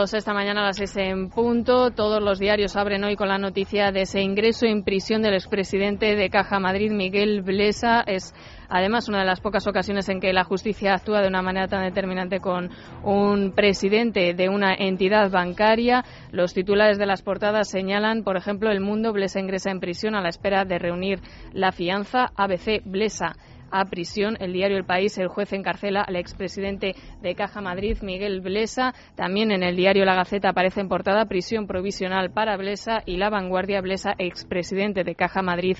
Esta mañana a las 6 en punto, todos los diarios abren hoy con la noticia de ese ingreso en prisión del expresidente de Caja Madrid, Miguel Blesa. Es además una de las pocas ocasiones en que la justicia actúa de una manera tan determinante con un presidente de una entidad bancaria. Los titulares de las portadas señalan, por ejemplo, El Mundo, Blesa ingresa en prisión a la espera de reunir la fianza. ABC, Blesa a prisión. El diario El País, el juez encarcela al expresidente de Caja Madrid, Miguel Blesa. También en el diario La Gaceta aparece en portada prisión provisional para Blesa y La Vanguardia Blesa, expresidente de Caja Madrid,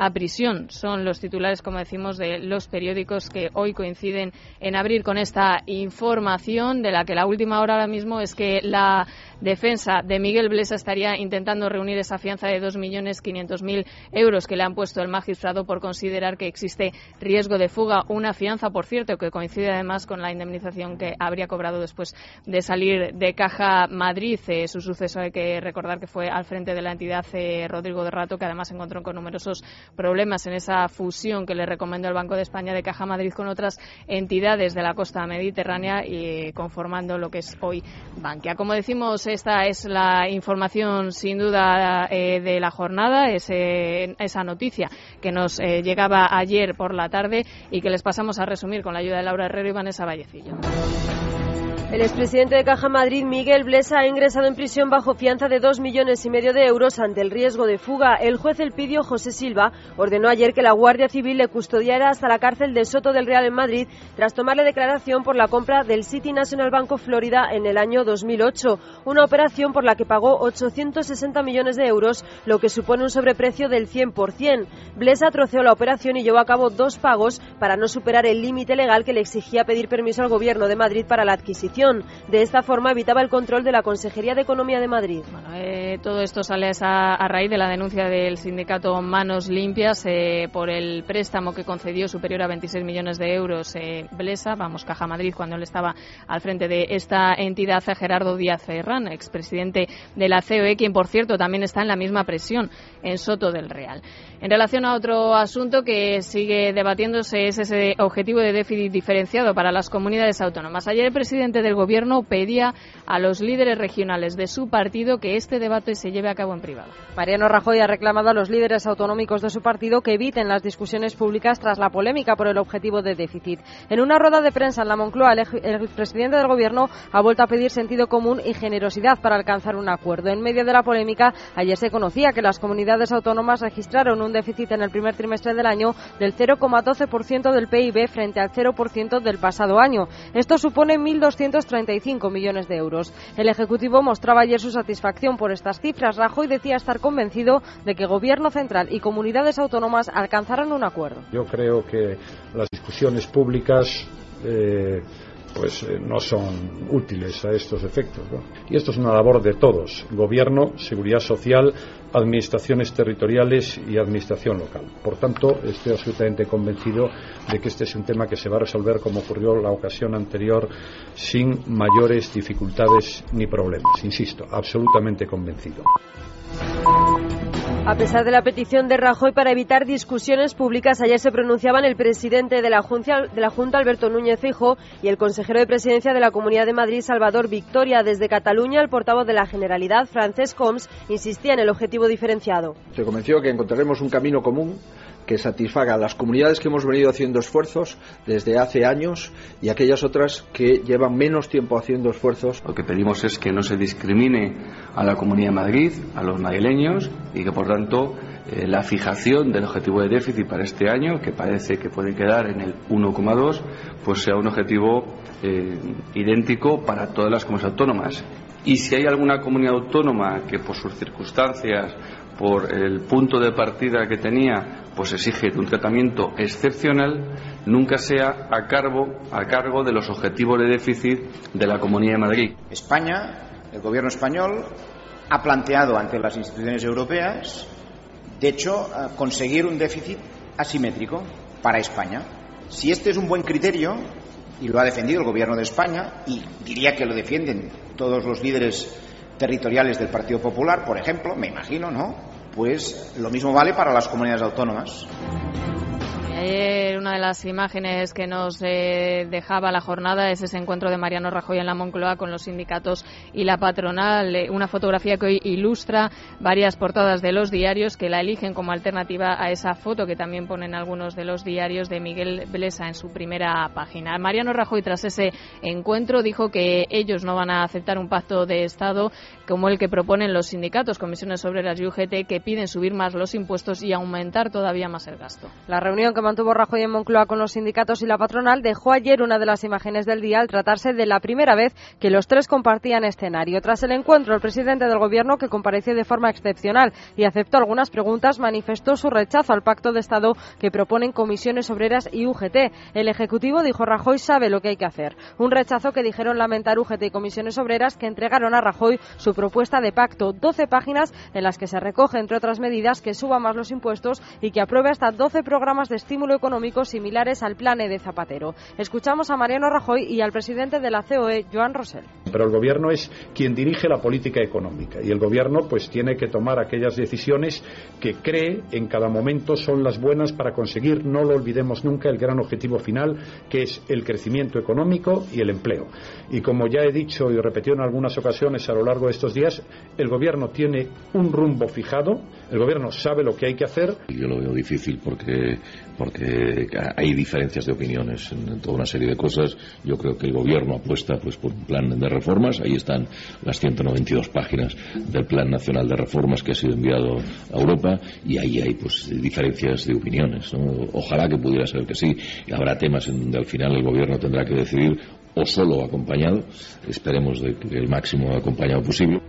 a prisión. Son los titulares, como decimos, de los periódicos que hoy coinciden en abrir con esta información, de la que la última hora ahora mismo es que la defensa de Miguel Blesa estaría intentando reunir esa fianza de 2.500.000 euros que le han puesto el magistrado por considerar que existe riesgo de fuga. Una fianza, por cierto, que coincide además con la indemnización que habría cobrado después de salir de Caja Madrid. Eh, su suceso hay que recordar que fue al frente de la entidad eh, Rodrigo de Rato, que además encontró con numerosos problemas en esa fusión que le recomendó el Banco de España de Caja Madrid con otras entidades de la costa mediterránea y conformando lo que es hoy Bankia. Como decimos, esta es la información sin duda eh, de la jornada, ese, esa noticia que nos eh, llegaba ayer por la tarde y que les pasamos a resumir con la ayuda de Laura Herrero y Vanessa Vallecillo. El expresidente de Caja Madrid, Miguel Blesa, ha ingresado en prisión bajo fianza de dos millones y medio de euros ante el riesgo de fuga. El juez Elpidio José Silva ordenó ayer que la Guardia Civil le custodiara hasta la cárcel de Soto del Real en Madrid tras tomarle declaración por la compra del City National Bank of Florida en el año 2008. Una operación por la que pagó 860 millones de euros, lo que supone un sobreprecio del 100%. Blesa troceó la operación y llevó a cabo dos pagos para no superar el límite legal que le exigía pedir permiso al Gobierno de Madrid para la adquisición. De esta forma evitaba el control de la Consejería de Economía de Madrid. Eh, todo esto sale a, raíz de la denuncia del sindicato Manos Limpias eh, por el préstamo que concedió superior a 26 millones de euros eh, Blesa, vamos, Caja Madrid, cuando él estaba al frente de esta entidad, a Gerardo Díaz Ferrán, expresidente de la COE, quien, por cierto, también está en la misma presión en Soto del Real. En relación a otro asunto que sigue debatiéndose es ese objetivo de déficit diferenciado para las comunidades autónomas. Ayer el presidente del Gobierno pedía a los líderes regionales de su partido que este debate se lleve a cabo en privado. Mariano Rajoy ha reclamado a los líderes autonómicos de su partido que eviten las discusiones públicas tras la polémica por el objetivo de déficit. En una rueda de prensa en la Moncloa, el, el presidente del Gobierno ha vuelto a pedir sentido común y generosidad para alcanzar un acuerdo. En medio de la polémica, ayer se conocía que las comunidades autónomas registraron un déficit en el primer trimestre del año del 0,12% del PIB frente al 0% del pasado año. Esto supone 1.235 millones de euros. El Ejecutivo mostraba ayer su satisfacción por estas cifras. Rajoy decía estar convencido de que Gobierno central y comunidades autónomas alcanzarán un acuerdo. Yo creo que las discusiones públicas eh, pues eh, no son útiles a estos efectos. Y esto es una labor de todos, gobierno, seguridad social, administraciones territoriales y administración local. Por tanto, estoy absolutamente convencido de que este es un tema que se va a resolver como ocurrió la ocasión anterior sin mayores dificultades ni problemas. Insisto, absolutamente convencido. A pesar de la petición de Rajoy para evitar discusiones públicas, ayer se pronunciaban el presidente de la, Junta, Alberto Núñez Fijo, y el consejero de presidencia de la Comunidad de Madrid, Salvador Victoria. Desde Cataluña, el portavoz de la Generalidad, Francesc Homs, insistía en el objetivo diferenciado. Se convenció que encontraremos un camino común que satisfaga a las comunidades que hemos venido haciendo esfuerzos desde hace años y aquellas otras que llevan menos tiempo haciendo esfuerzos. Lo que pedimos es que no se discrimine a la Comunidad de Madrid, a los madrileños y que por tanto eh, la fijación del objetivo de déficit para este año, que parece que puede quedar en el 1,2, pues sea un objetivo eh, idéntico para todas las comunidades autónomas. Y si hay alguna comunidad autónoma que por sus circunstancias, por el punto de partida que tenía, pues exige un tratamiento excepcional, nunca sea a cargo, a cargo de los objetivos de déficit de la Comunidad de Madrid. España, el gobierno español, ha planteado ante las instituciones europeas, de hecho, conseguir un déficit asimétrico para España. Si este es un buen criterio, y lo ha defendido el Gobierno de España y diría que lo defienden todos los líderes territoriales del Partido Popular, por ejemplo, me imagino, ¿no? Pues lo mismo vale para las comunidades autónomas. Ayer una de las imágenes que nos eh, dejaba la jornada es ese encuentro de Mariano Rajoy en la Moncloa con los sindicatos y la patronal. Eh, una fotografía que hoy ilustra varias portadas de los diarios que la eligen como alternativa a esa foto que también ponen algunos de los diarios de Miguel Blesa en su primera página. Mariano Rajoy, tras ese encuentro, dijo que ellos no van a aceptar un pacto de Estado como el que proponen los sindicatos, comisiones obreras y UGT, que piden subir más los impuestos y aumentar todavía más el gasto. La reunión que mantuvo Rajoy en Moncloa con los sindicatos y la patronal dejó ayer una de las imágenes del día al tratarse de la primera vez que los tres compartían escenario. Tras el encuentro, el presidente del Gobierno, que compareció de forma excepcional y aceptó algunas preguntas, manifestó su rechazo al pacto de Estado que proponen comisiones obreras y UGT. El Ejecutivo, dijo Rajoy, sabe lo que hay que hacer. Un rechazo que dijeron lamentar UGT y comisiones obreras que entregaron a Rajoy su propuesta de pacto, 12 páginas en las que se recoge, entre otras medidas, que suba más los impuestos y que apruebe hasta 12 programas de estímulo similares al plan e de Zapatero. Escuchamos a Mariano Rajoy y al presidente de la COE, Joan Rosell. Pero el gobierno es quien dirige la política económica y el gobierno pues tiene que tomar aquellas decisiones que cree en cada momento son las buenas para conseguir, no lo olvidemos nunca, el gran objetivo final que es el crecimiento económico y el empleo. Y como ya he dicho y repetido en algunas ocasiones a lo largo de estos días, el gobierno tiene un rumbo fijado, el gobierno sabe lo que hay que hacer. Yo lo veo difícil porque porque hay diferencias de opiniones en, toda una serie de cosas. Yo creo que el Gobierno apuesta pues, por un plan de reformas. Ahí están las 192 páginas del Plan Nacional de Reformas que ha sido enviado a Europa y ahí hay pues, diferencias de opiniones. Ojalá que pudiera ser que sí. Habrá temas en donde al final el Gobierno tendrá que decidir o solo acompañado. Esperemos de que el máximo acompañado posible.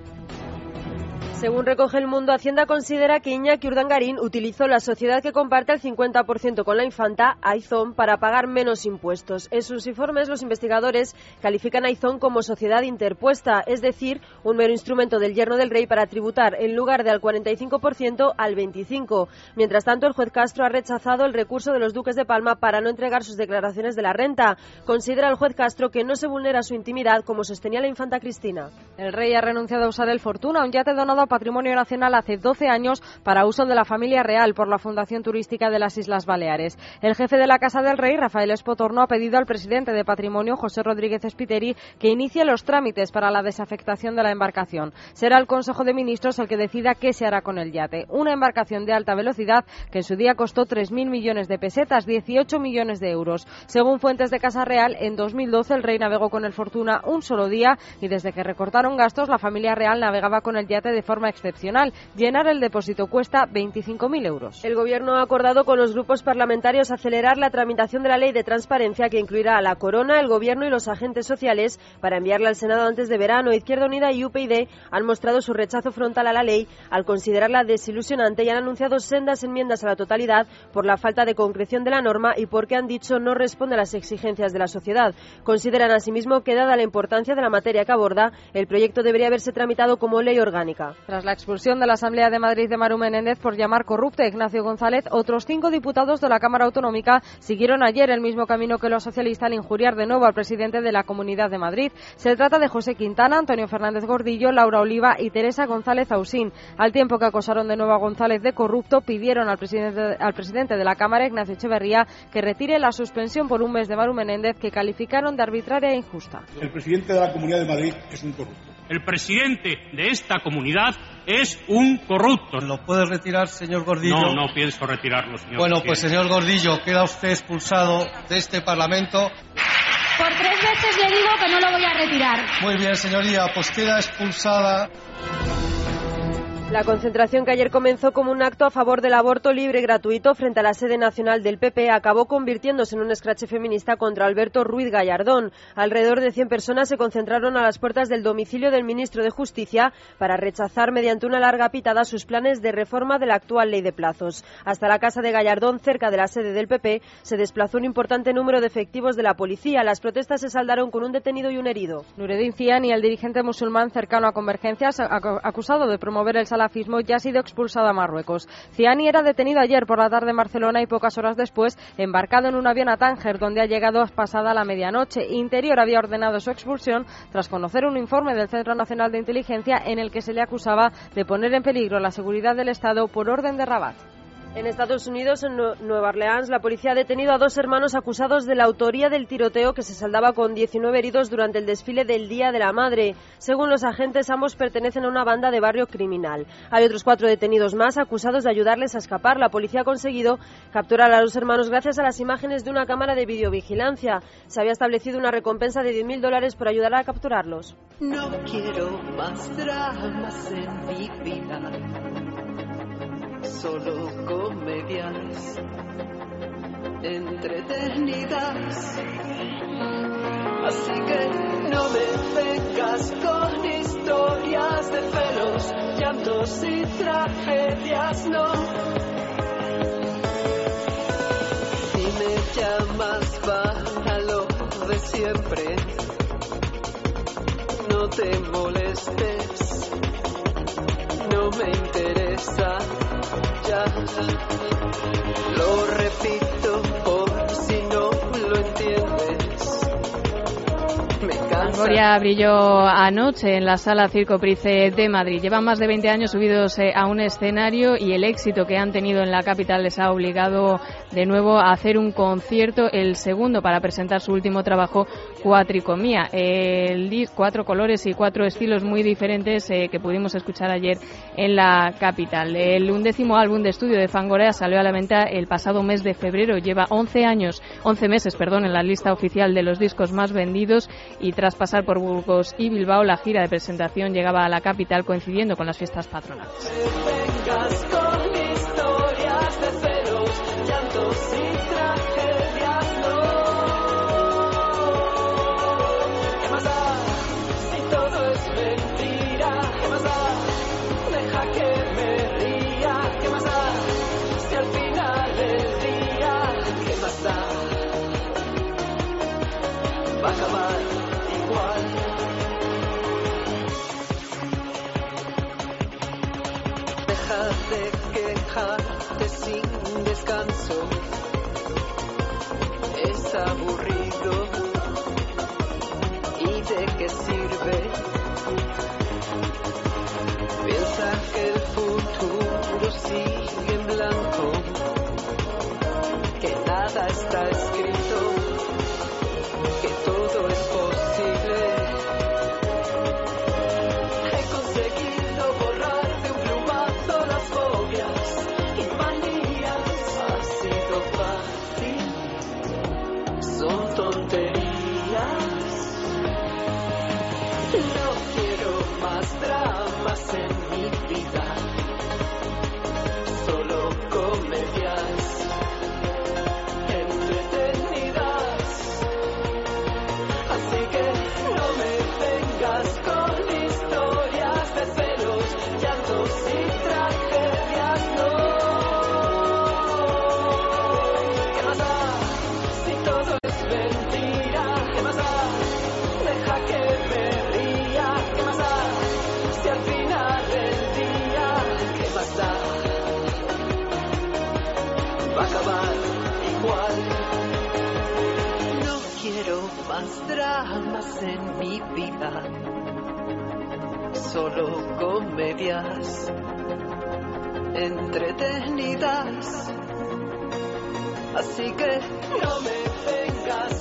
Según recoge el mundo, Hacienda considera que Iñaki Urdangarín utilizó la sociedad que comparte el 50% con la infanta, Aizón, para pagar menos impuestos. En sus informes, los investigadores califican a Aizón como sociedad interpuesta, es decir, un mero instrumento del yerno del rey para tributar en lugar del 45% al 25%. Mientras tanto, el juez Castro ha rechazado el recurso de los duques de Palma para no entregar sus declaraciones de la renta. Considera el juez Castro que no se vulnera su intimidad, como sostenía la infanta Cristina. El rey ha renunciado a usar el Fortuna, un yate donado Patrimonio Nacional hace 12 años para uso de la familia real por la Fundación Turística de las Islas Baleares. El jefe de la Casa del Rey, Rafael Espotorno, ha pedido al presidente de Patrimonio, José Rodríguez Espiteri, que inicie los trámites para la desafectación de la embarcación. Será el Consejo de Ministros el que decida qué se hará con el yate. Una embarcación de alta velocidad que en su día costó 3.000 millones de pesetas, 18 millones de euros. Según fuentes de Casa Real, en 2012 el rey navegó con el Fortuna un solo día y desde que recortaron gastos la familia real navegaba con el yate de forma excepcional. Llenar el depósito cuesta 25.000 euros. El Gobierno ha acordado con los grupos parlamentarios acelerar la tramitación de la ley de transparencia que incluirá a la Corona, el Gobierno y los agentes sociales para enviarla al Senado antes de verano. Izquierda Unida y UPyD han mostrado su rechazo frontal a la ley al considerarla desilusionante y han anunciado sendas enmiendas a la totalidad por la falta de concreción de la norma y porque han dicho no responde a las exigencias de la sociedad. Consideran asimismo que, dada la importancia de la materia que aborda, el proyecto debería haberse tramitado como ley orgánica. Tras la expulsión de la Asamblea de Madrid de Maru Menéndez por llamar corrupto a Ignacio González, otros cinco diputados de la Cámara Autonómica siguieron ayer el mismo camino que los socialistas al injuriar de nuevo al presidente de la Comunidad de Madrid. Se trata de José Quintana, Antonio Fernández Gordillo, Laura Oliva y Teresa González Ausín. Al tiempo que acosaron de nuevo a González de corrupto, pidieron al presidente, al presidente de la Cámara, Ignacio Echeverría, que retire la suspensión por un mes de Maru Menéndez que calificaron de arbitraria e injusta. El presidente de la Comunidad de Madrid es un corrupto. El presidente de esta comunidad es un corrupto. ¿Lo puede retirar, señor Gordillo? No, no pienso retirarlo, señor. Bueno, pues señor Gordillo, queda usted expulsado de este Parlamento. Por tres veces le digo que no lo voy a retirar. Muy bien, señoría, pues queda expulsada. La concentración que ayer comenzó como un acto a favor del aborto libre y gratuito frente a la sede nacional del PP acabó convirtiéndose en un escrache feminista contra Alberto Ruiz Gallardón. Alrededor de 100 personas se concentraron a las puertas del domicilio del ministro de Justicia para rechazar mediante una larga pitada sus planes de reforma de la actual ley de plazos. Hasta la casa de Gallardón, cerca de la sede del PP, se desplazó un importante número de efectivos de la policía. Las protestas se saldaron con un detenido y un herido. Nureddin Ciani, el dirigente musulmán cercano a Convergencias, acusado de promover el salario salafismo ya ha sido expulsado a Marruecos. Ciani era detenido ayer por la tarde en Barcelona y pocas horas después embarcado en un avión a Tánger, donde ha llegado pasada la medianoche. Interior había ordenado su expulsión tras conocer un informe del Centro Nacional de Inteligencia en el que se le acusaba de poner en peligro la seguridad del Estado por orden de Rabat. En Estados Unidos, en Nueva Orleans, la policía ha detenido a dos hermanos acusados de la autoría del tiroteo que se saldaba con 19 heridos durante el desfile del Día de la Madre. Según los agentes, ambos pertenecen a una banda de barrio criminal. Hay otros cuatro detenidos más acusados de ayudarles a escapar. La policía ha conseguido capturar a los hermanos gracias a las imágenes de una cámara de videovigilancia. Se había establecido una recompensa de 10.000 dólares por ayudar a capturarlos. No quiero más dramas en mi vida solo comedias entretenidas. Así que no me vengas con historias de celos, llantos y tragedias, no. Si me llamas para lo de siempre, no te molestes, no me interesa. Lo repito Gloria brilló anoche en la sala Circo Price de Madrid. Llevan más de 20 años subidos eh, a un escenario y el éxito que han tenido en la capital les ha obligado de nuevo a hacer un concierto, el segundo para presentar su último trabajo, Cuatricomía. El cuatro colores y cuatro estilos muy diferentes eh, que pudimos escuchar ayer en la capital. El undécimo álbum de estudio de Fangorea salió a la venta el pasado mes de febrero. Lleva 11 años, 11 meses, perdón, en la lista oficial de los discos más vendidos y tras pasar por Burgos y Bilbao, la gira de presentación llegaba a la capital coincidiendo con las fiestas patronales. Deja de quejarte sin descanso. Es aburrido. Da? Va a acabar igual. No quiero más dramas en mi vida, solo comedias entretenidas. Así que no me vengas